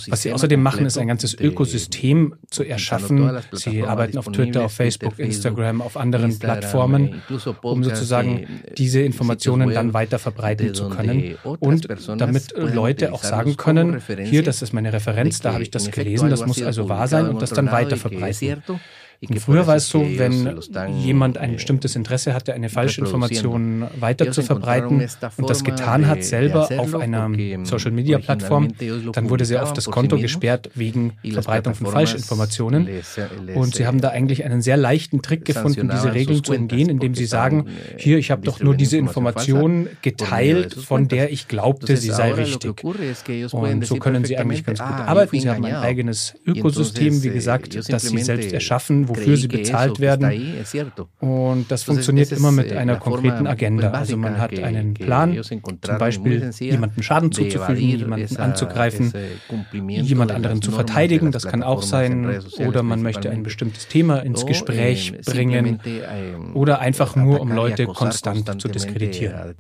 Was sie außerdem machen, ist ein ganzes Ökosystem zu erschaffen. Sie arbeiten auf Twitter, auf Facebook, Instagram, auf anderen Plattformen, um sozusagen diese Informationen dann weiter verbreiten zu können und damit Leute auch sagen können, hier, das ist meine Referenz, da habe ich das gelesen, das muss also wahr sein und das dann weiter verbreiten. Und früher war es so, wenn jemand ein bestimmtes Interesse hatte, eine Falschinformation weiter zu verbreiten und das getan hat selber auf einer Social-Media-Plattform, dann wurde sehr oft das Konto gesperrt wegen Verbreitung von Falschinformationen. Und sie haben da eigentlich einen sehr leichten Trick gefunden, diese Regeln zu umgehen, indem sie sagen, eh, hier, ich habe doch nur diese Information geteilt, von der ich glaubte, sie sei richtig. Und so können sie eigentlich ganz gut ah, arbeiten. Sie haben ein eigenes Ökosystem, wie eh, gesagt, das sie selbst erschaffen, wofür sie bezahlt werden. Und das funktioniert immer mit eh, einer konkreten Agenda. Also man hat einen Plan, zum Beispiel jemanden Schaden zuzufügen, jemanden anzugreifen, jemand anderen zu verteidigen, das kann auch sein, oder man möchte ein bestimmtes Thema ins Gespräch bringen oder einfach nur, um Leute konstant zu diskreditieren.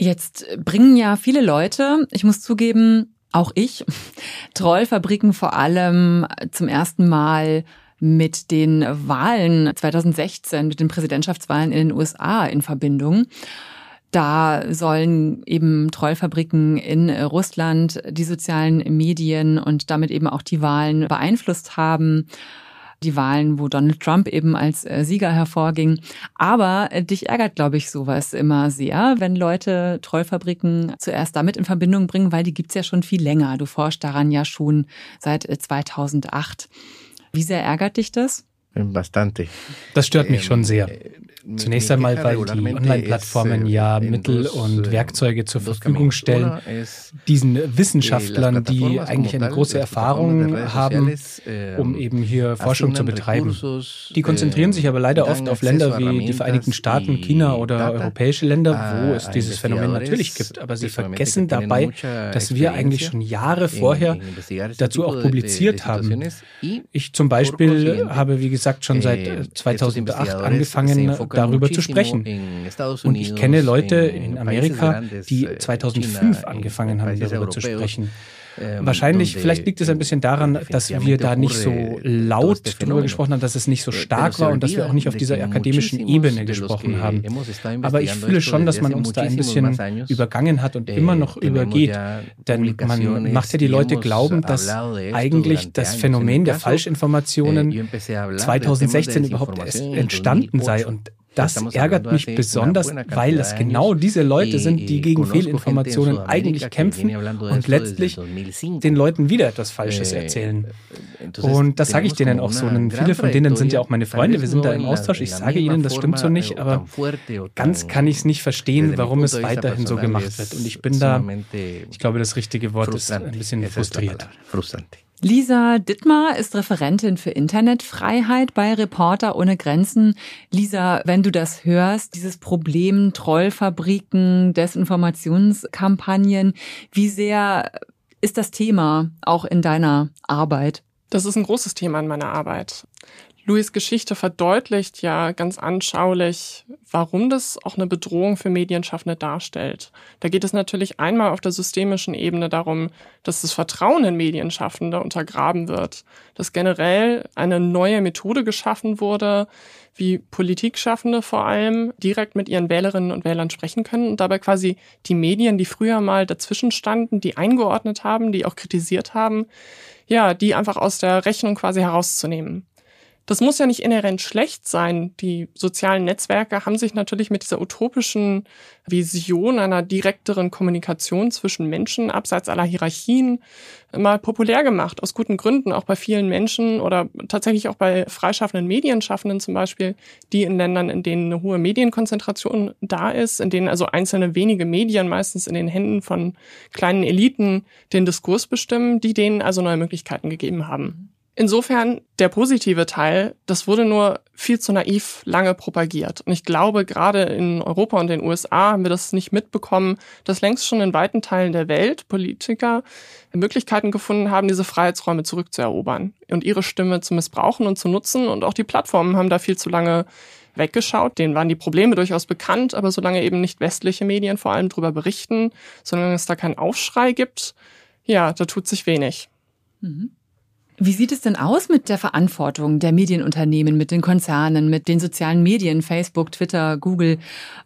Jetzt bringen ja viele Leute, ich muss zugeben, auch ich, Trollfabriken vor allem zum ersten Mal mit den Wahlen 2016, mit den Präsidentschaftswahlen in den USA in Verbindung. Da sollen eben Trollfabriken in Russland die sozialen Medien und damit eben auch die Wahlen beeinflusst haben die Wahlen, wo Donald Trump eben als äh, Sieger hervorging. Aber äh, dich ärgert, glaube ich, sowas immer sehr, wenn Leute Trollfabriken zuerst damit in Verbindung bringen, weil die gibt's ja schon viel länger. Du forschst daran ja schon seit 2008. Äh, Wie sehr ärgert dich das? Bastante. Das stört mich schon sehr. Zunächst einmal, weil die Online-Plattformen ja Mittel und Werkzeuge zur Verfügung stellen, diesen Wissenschaftlern, die eigentlich eine große Erfahrung haben, um eben hier Forschung zu betreiben. Die konzentrieren sich aber leider oft auf Länder wie die Vereinigten Staaten, China oder europäische Länder, wo es dieses Phänomen natürlich gibt. Aber sie vergessen dabei, dass wir eigentlich schon Jahre vorher dazu auch publiziert haben. Ich zum Beispiel habe, wie gesagt, schon seit 2008 angefangen, darüber zu sprechen. Und ich kenne Leute in Amerika, die 2005 angefangen haben, darüber zu sprechen. Wahrscheinlich, vielleicht liegt es ein bisschen daran, dass wir da nicht so laut darüber gesprochen haben, dass es nicht so stark war und dass wir auch nicht auf dieser akademischen Ebene gesprochen haben. Aber ich fühle schon, dass man uns da ein bisschen übergangen hat und immer noch übergeht. Denn man macht ja die Leute glauben, dass eigentlich das Phänomen der Falschinformationen 2016 überhaupt erst entstanden sei. Und das ärgert mich besonders, weil es genau diese Leute sind, die gegen Fehlinformationen eigentlich kämpfen und letztlich den Leuten wieder etwas Falsches eh, erzählen. Und das sage ich denen auch so. Und viele von denen sind ja auch meine Freunde. Wir sind da im Austausch. Ich sage ihnen, das stimmt so nicht, aber ganz kann ich es nicht verstehen, warum es weiterhin so gemacht wird. Und ich bin da, ich glaube, das richtige Wort ist ein bisschen frustriert. Lisa Dittmar ist Referentin für Internetfreiheit bei Reporter ohne Grenzen. Lisa, wenn du das hörst, dieses Problem Trollfabriken, Desinformationskampagnen, wie sehr ist das Thema auch in deiner Arbeit? Das ist ein großes Thema in meiner Arbeit. Louis Geschichte verdeutlicht ja ganz anschaulich, warum das auch eine Bedrohung für Medienschaffende darstellt. Da geht es natürlich einmal auf der systemischen Ebene darum, dass das Vertrauen in Medienschaffende untergraben wird, dass generell eine neue Methode geschaffen wurde, wie Politikschaffende vor allem direkt mit ihren Wählerinnen und Wählern sprechen können und dabei quasi die Medien, die früher mal dazwischen standen, die eingeordnet haben, die auch kritisiert haben, ja, die einfach aus der Rechnung quasi herauszunehmen. Das muss ja nicht inhärent schlecht sein. Die sozialen Netzwerke haben sich natürlich mit dieser utopischen Vision einer direkteren Kommunikation zwischen Menschen abseits aller Hierarchien mal populär gemacht, aus guten Gründen, auch bei vielen Menschen oder tatsächlich auch bei freischaffenden Medienschaffenden zum Beispiel, die in Ländern, in denen eine hohe Medienkonzentration da ist, in denen also einzelne wenige Medien meistens in den Händen von kleinen Eliten den Diskurs bestimmen, die denen also neue Möglichkeiten gegeben haben. Insofern der positive Teil, das wurde nur viel zu naiv lange propagiert. Und ich glaube, gerade in Europa und den USA haben wir das nicht mitbekommen, dass längst schon in weiten Teilen der Welt Politiker Möglichkeiten gefunden haben, diese Freiheitsräume zurückzuerobern und ihre Stimme zu missbrauchen und zu nutzen. Und auch die Plattformen haben da viel zu lange weggeschaut. Denen waren die Probleme durchaus bekannt, aber solange eben nicht westliche Medien vor allem darüber berichten, solange es da keinen Aufschrei gibt, ja, da tut sich wenig. Mhm. Wie sieht es denn aus mit der Verantwortung der Medienunternehmen, mit den Konzernen, mit den sozialen Medien, Facebook, Twitter, Google?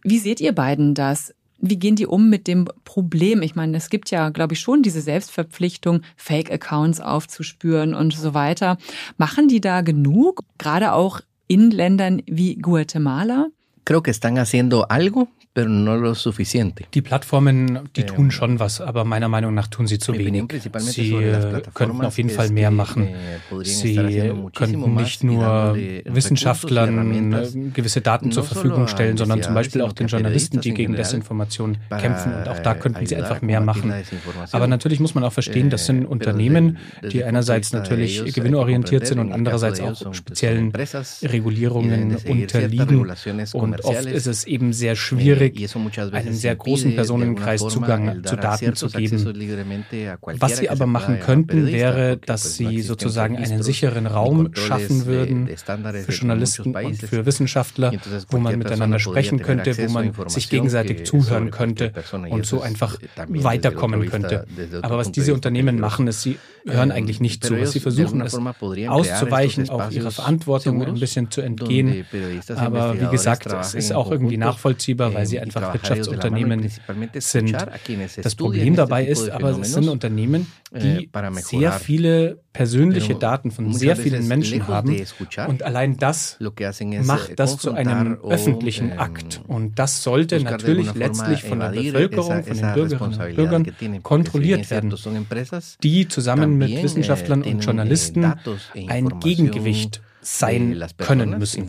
Wie seht ihr beiden das? Wie gehen die um mit dem Problem? Ich meine, es gibt ja, glaube ich, schon diese Selbstverpflichtung, Fake-Accounts aufzuspüren und so weiter. Machen die da genug, gerade auch in Ländern wie Guatemala? Creo que están haciendo algo, pero no lo suficiente. Die Plattformen, die tun schon was, aber meiner Meinung nach tun sie zu wenig. Sie könnten auf jeden Fall mehr machen. Sie könnten nicht nur Wissenschaftlern äh, gewisse Daten zur Verfügung stellen, sondern zum Beispiel auch den Journalisten, die gegen Desinformation kämpfen. Und auch da könnten sie einfach mehr machen. Aber natürlich muss man auch verstehen, das sind Unternehmen, die einerseits natürlich gewinnorientiert sind und andererseits auch speziellen Regulierungen unterliegen. Und oft ist es eben sehr schwierig, schwierig, einem sehr großen Personenkreis Zugang zu Daten zu geben. Was sie aber machen könnten, wäre, dass sie sozusagen einen sicheren Raum schaffen würden für Journalisten und für Wissenschaftler, wo man miteinander sprechen könnte, wo man sich gegenseitig zuhören könnte und so einfach weiterkommen könnte. Aber was diese Unternehmen machen, ist, sie hören eigentlich nicht zu. Was sie versuchen, ist auszuweichen, auch ihrer Verantwortung ein bisschen zu entgehen. Aber wie gesagt, es ist auch irgendwie nachvollziehbar, weil sie einfach Wirtschaftsunternehmen sind. Das Problem dabei ist aber, es sind Unternehmen, die sehr viele persönliche Daten von sehr vielen Menschen haben. Und allein das macht das zu einem öffentlichen Akt. Und das sollte natürlich letztlich von der Bevölkerung, von den Bürgerinnen und Bürgern kontrolliert werden, die zusammen mit Wissenschaftlern und Journalisten ein Gegengewicht sein können müssen.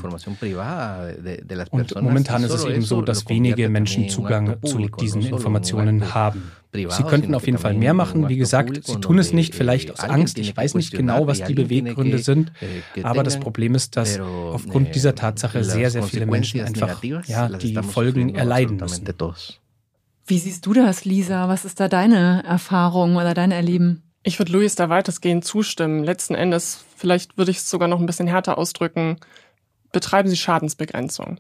Und momentan ist es eben so, dass wenige Menschen Zugang zu diesen Informationen haben. Sie könnten auf jeden Fall mehr machen. Wie gesagt, sie tun es nicht, vielleicht aus Angst. Ich weiß nicht genau, was die Beweggründe sind. Eh, Aber das Problem ist, dass aufgrund eh, dieser Tatsache sehr, sehr viele Menschen einfach ja, die Folgen erleiden müssen. Wie siehst du das, Lisa? Was ist da deine Erfahrung oder dein Erleben? Ich würde Luis da weitestgehend zustimmen. Letzten Endes, vielleicht würde ich es sogar noch ein bisschen härter ausdrücken, betreiben Sie Schadensbegrenzung.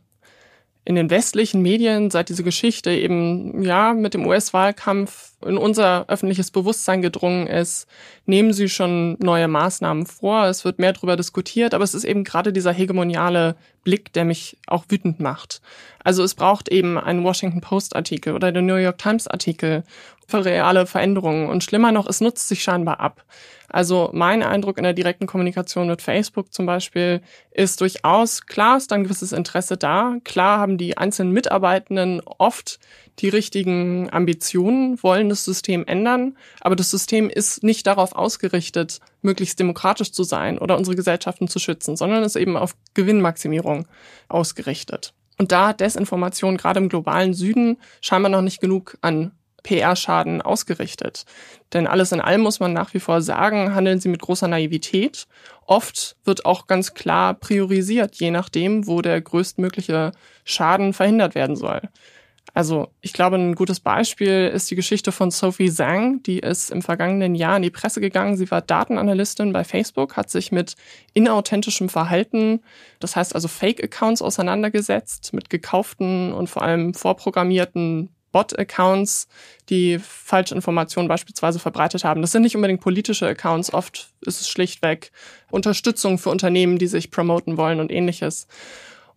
In den westlichen Medien seit diese Geschichte eben, ja, mit dem US-Wahlkampf in unser öffentliches Bewusstsein gedrungen ist, nehmen Sie schon neue Maßnahmen vor. Es wird mehr darüber diskutiert, aber es ist eben gerade dieser hegemoniale Blick, der mich auch wütend macht. Also es braucht eben einen Washington Post Artikel oder den New York Times Artikel für reale Veränderungen. Und schlimmer noch, es nutzt sich scheinbar ab. Also mein Eindruck in der direkten Kommunikation mit Facebook zum Beispiel ist durchaus, klar ist ein gewisses Interesse da. Klar haben die einzelnen Mitarbeitenden oft die richtigen Ambitionen, wollen das System ändern, aber das System ist nicht darauf ausgerichtet, möglichst demokratisch zu sein oder unsere Gesellschaften zu schützen, sondern ist eben auf Gewinnmaximierung ausgerichtet. Und da hat Desinformation gerade im globalen Süden scheinbar noch nicht genug an PR-Schaden ausgerichtet. Denn alles in allem muss man nach wie vor sagen, handeln sie mit großer Naivität. Oft wird auch ganz klar priorisiert, je nachdem, wo der größtmögliche Schaden verhindert werden soll. Also ich glaube, ein gutes Beispiel ist die Geschichte von Sophie Zhang. Die ist im vergangenen Jahr in die Presse gegangen. Sie war Datenanalystin bei Facebook, hat sich mit inauthentischem Verhalten, das heißt also Fake-Accounts auseinandergesetzt, mit gekauften und vor allem vorprogrammierten Bot-Accounts, die falsche Informationen beispielsweise verbreitet haben. Das sind nicht unbedingt politische Accounts, oft ist es schlichtweg Unterstützung für Unternehmen, die sich promoten wollen und ähnliches.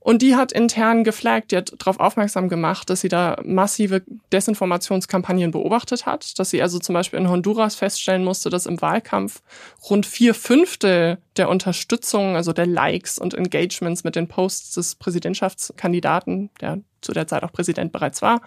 Und die hat intern geflaggt, die hat darauf aufmerksam gemacht, dass sie da massive Desinformationskampagnen beobachtet hat, dass sie also zum Beispiel in Honduras feststellen musste, dass im Wahlkampf rund vier Fünfte der Unterstützung, also der Likes und Engagements mit den Posts des Präsidentschaftskandidaten, der zu der Zeit auch Präsident bereits war,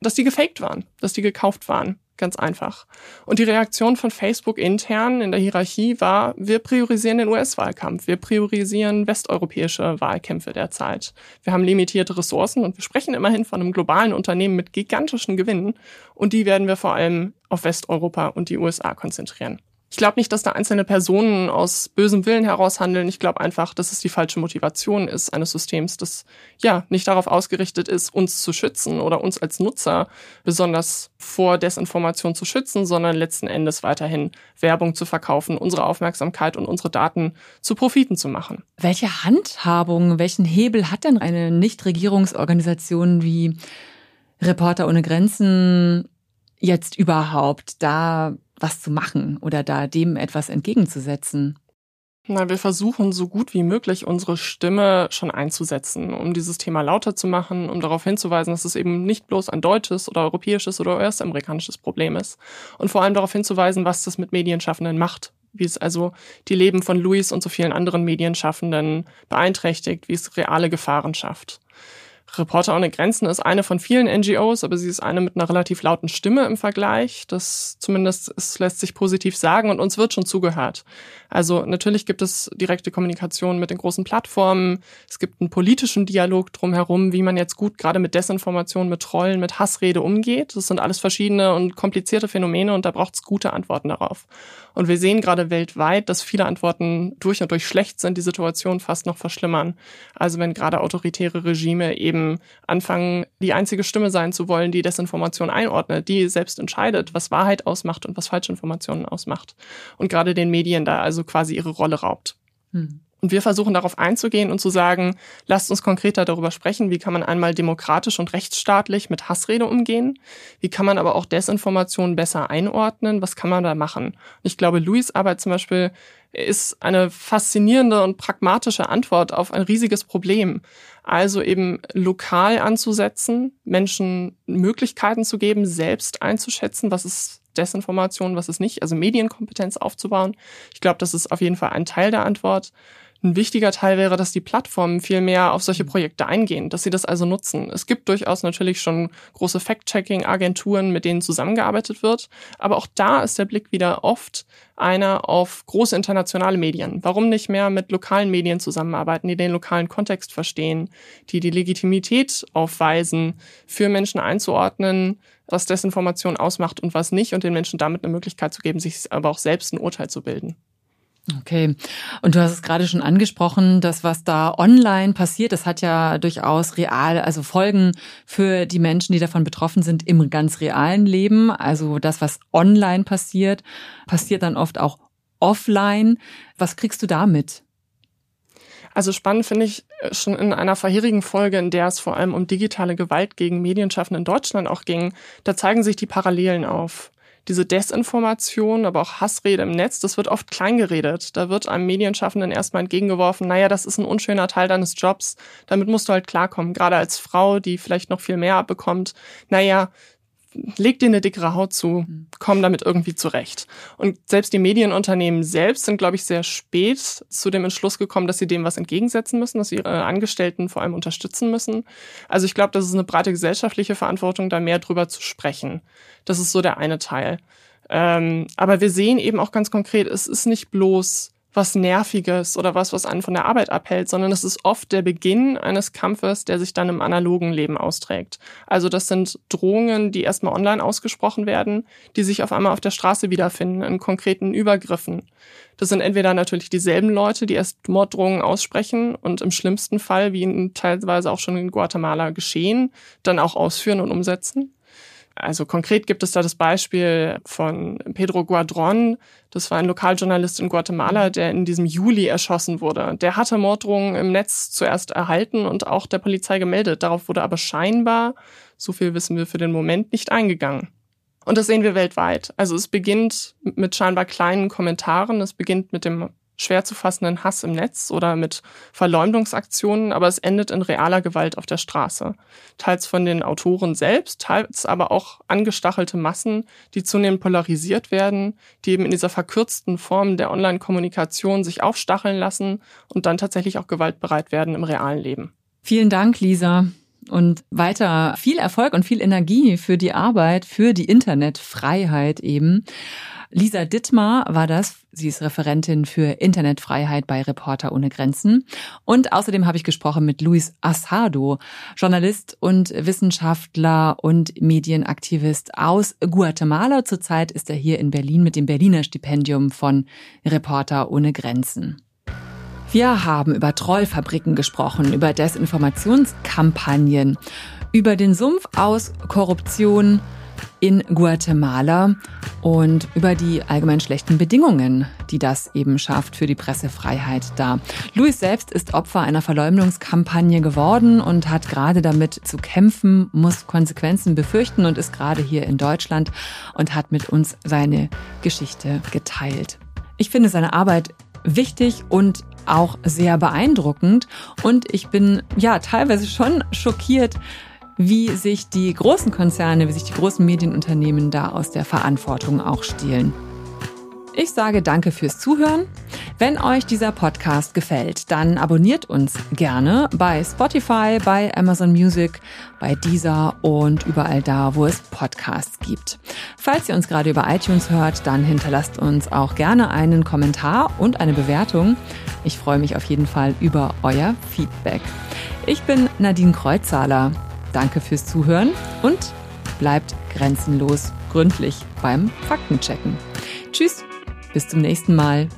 dass die gefaked waren, dass die gekauft waren. Ganz einfach. Und die Reaktion von Facebook intern in der Hierarchie war, wir priorisieren den US-Wahlkampf, wir priorisieren westeuropäische Wahlkämpfe derzeit. Wir haben limitierte Ressourcen und wir sprechen immerhin von einem globalen Unternehmen mit gigantischen Gewinnen und die werden wir vor allem auf Westeuropa und die USA konzentrieren. Ich glaube nicht, dass da einzelne Personen aus bösem Willen heraus handeln. Ich glaube einfach, dass es die falsche Motivation ist eines Systems, das ja nicht darauf ausgerichtet ist, uns zu schützen oder uns als Nutzer besonders vor Desinformation zu schützen, sondern letzten Endes weiterhin Werbung zu verkaufen, unsere Aufmerksamkeit und unsere Daten zu Profiten zu machen. Welche Handhabung, welchen Hebel hat denn eine Nichtregierungsorganisation wie Reporter ohne Grenzen jetzt überhaupt, da was zu machen oder da dem etwas entgegenzusetzen? Na, wir versuchen so gut wie möglich unsere Stimme schon einzusetzen, um dieses Thema lauter zu machen, um darauf hinzuweisen, dass es eben nicht bloß ein deutsches oder europäisches oder US-amerikanisches Problem ist. Und vor allem darauf hinzuweisen, was das mit Medienschaffenden macht, wie es also die Leben von Luis und so vielen anderen Medienschaffenden beeinträchtigt, wie es reale Gefahren schafft. Reporter ohne Grenzen ist eine von vielen NGOs, aber sie ist eine mit einer relativ lauten Stimme im Vergleich. Das zumindest es lässt sich positiv sagen und uns wird schon zugehört. Also natürlich gibt es direkte Kommunikation mit den großen Plattformen. Es gibt einen politischen Dialog drumherum, wie man jetzt gut gerade mit Desinformation, mit Trollen, mit Hassrede umgeht. Das sind alles verschiedene und komplizierte Phänomene und da braucht es gute Antworten darauf. Und wir sehen gerade weltweit, dass viele Antworten durch und durch schlecht sind, die Situation fast noch verschlimmern. Also wenn gerade autoritäre Regime eben anfangen, die einzige Stimme sein zu wollen, die Desinformation einordnet, die selbst entscheidet, was Wahrheit ausmacht und was Falschinformationen ausmacht. Und gerade den Medien da also quasi ihre Rolle raubt. Hm. Und wir versuchen darauf einzugehen und zu sagen, lasst uns konkreter darüber sprechen, wie kann man einmal demokratisch und rechtsstaatlich mit Hassrede umgehen, wie kann man aber auch Desinformation besser einordnen, was kann man da machen. Ich glaube, Louis Arbeit zum Beispiel ist eine faszinierende und pragmatische Antwort auf ein riesiges Problem. Also eben lokal anzusetzen, Menschen Möglichkeiten zu geben, selbst einzuschätzen, was ist Desinformation, was ist nicht, also Medienkompetenz aufzubauen. Ich glaube, das ist auf jeden Fall ein Teil der Antwort. Ein wichtiger Teil wäre, dass die Plattformen viel mehr auf solche Projekte eingehen, dass sie das also nutzen. Es gibt durchaus natürlich schon große Fact-Checking-Agenturen, mit denen zusammengearbeitet wird, aber auch da ist der Blick wieder oft einer auf große internationale Medien. Warum nicht mehr mit lokalen Medien zusammenarbeiten, die den lokalen Kontext verstehen, die die Legitimität aufweisen, für Menschen einzuordnen, was Desinformation ausmacht und was nicht und den Menschen damit eine Möglichkeit zu geben, sich aber auch selbst ein Urteil zu bilden. Okay. Und du hast es gerade schon angesprochen, das, was da online passiert, das hat ja durchaus real, also Folgen für die Menschen, die davon betroffen sind im ganz realen Leben. Also das, was online passiert, passiert dann oft auch offline. Was kriegst du da mit? Also spannend finde ich äh, schon in einer vorherigen Folge, in der es vor allem um digitale Gewalt gegen Medienschaffende in Deutschland auch ging, da zeigen sich die Parallelen auf diese Desinformation, aber auch Hassrede im Netz, das wird oft kleingeredet. Da wird einem Medienschaffenden erstmal entgegengeworfen, naja, das ist ein unschöner Teil deines Jobs, damit musst du halt klarkommen. Gerade als Frau, die vielleicht noch viel mehr abbekommt, naja, leg dir eine dickere Haut zu, mhm. komm damit irgendwie zurecht. Und selbst die Medienunternehmen selbst sind, glaube ich, sehr spät zu dem Entschluss gekommen, dass sie dem was entgegensetzen müssen, dass sie ihre Angestellten vor allem unterstützen müssen. Also ich glaube, das ist eine breite gesellschaftliche Verantwortung, da mehr drüber zu sprechen. Das ist so der eine Teil. Ähm, aber wir sehen eben auch ganz konkret, es ist nicht bloß was Nerviges oder was, was einen von der Arbeit abhält, sondern es ist oft der Beginn eines Kampfes, der sich dann im analogen Leben austrägt. Also das sind Drohungen, die erstmal online ausgesprochen werden, die sich auf einmal auf der Straße wiederfinden, in konkreten Übergriffen. Das sind entweder natürlich dieselben Leute, die erst Morddrohungen aussprechen und im schlimmsten Fall, wie in, teilweise auch schon in Guatemala geschehen, dann auch ausführen und umsetzen. Also konkret gibt es da das Beispiel von Pedro Guadron. Das war ein Lokaljournalist in Guatemala, der in diesem Juli erschossen wurde. Der hatte Morddrohungen im Netz zuerst erhalten und auch der Polizei gemeldet. Darauf wurde aber scheinbar, so viel wissen wir für den Moment, nicht eingegangen. Und das sehen wir weltweit. Also es beginnt mit scheinbar kleinen Kommentaren. Es beginnt mit dem schwer zu fassenden Hass im Netz oder mit Verleumdungsaktionen, aber es endet in realer Gewalt auf der Straße. Teils von den Autoren selbst, teils aber auch angestachelte Massen, die zunehmend polarisiert werden, die eben in dieser verkürzten Form der Online-Kommunikation sich aufstacheln lassen und dann tatsächlich auch gewaltbereit werden im realen Leben. Vielen Dank, Lisa. Und weiter viel Erfolg und viel Energie für die Arbeit, für die Internetfreiheit eben. Lisa Dittmar war das. Sie ist Referentin für Internetfreiheit bei Reporter ohne Grenzen. Und außerdem habe ich gesprochen mit Luis Asado, Journalist und Wissenschaftler und Medienaktivist aus Guatemala. Zurzeit ist er hier in Berlin mit dem Berliner Stipendium von Reporter ohne Grenzen. Wir haben über Trollfabriken gesprochen, über Desinformationskampagnen, über den Sumpf aus Korruption, in Guatemala und über die allgemein schlechten Bedingungen, die das eben schafft für die Pressefreiheit da. Luis selbst ist Opfer einer Verleumdungskampagne geworden und hat gerade damit zu kämpfen, muss Konsequenzen befürchten und ist gerade hier in Deutschland und hat mit uns seine Geschichte geteilt. Ich finde seine Arbeit wichtig und auch sehr beeindruckend und ich bin ja teilweise schon schockiert, wie sich die großen Konzerne, wie sich die großen Medienunternehmen da aus der Verantwortung auch stehlen. Ich sage danke fürs Zuhören. Wenn euch dieser Podcast gefällt, dann abonniert uns gerne bei Spotify, bei Amazon Music, bei Deezer und überall da, wo es Podcasts gibt. Falls ihr uns gerade über iTunes hört, dann hinterlasst uns auch gerne einen Kommentar und eine Bewertung. Ich freue mich auf jeden Fall über euer Feedback. Ich bin Nadine Kreuzzahler. Danke fürs Zuhören und bleibt grenzenlos gründlich beim Faktenchecken. Tschüss, bis zum nächsten Mal.